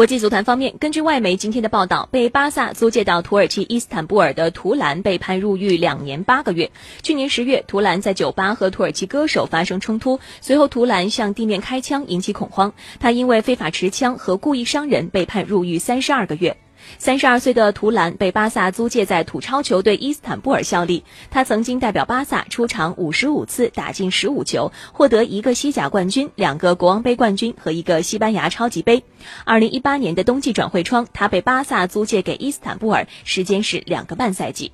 国际足坛方面，根据外媒今天的报道，被巴萨租借到土耳其伊斯坦布尔的图兰被判入狱两年八个月。去年十月，图兰在酒吧和土耳其歌手发生冲突，随后图兰向地面开枪，引起恐慌。他因为非法持枪和故意伤人被判入狱三十二个月。三十二岁的图兰被巴萨租借在土超球队伊斯坦布尔效力。他曾经代表巴萨出场五十五次，打进十五球，获得一个西甲冠军、两个国王杯冠军和一个西班牙超级杯。二零一八年的冬季转会窗，他被巴萨租借给伊斯坦布尔，时间是两个半赛季。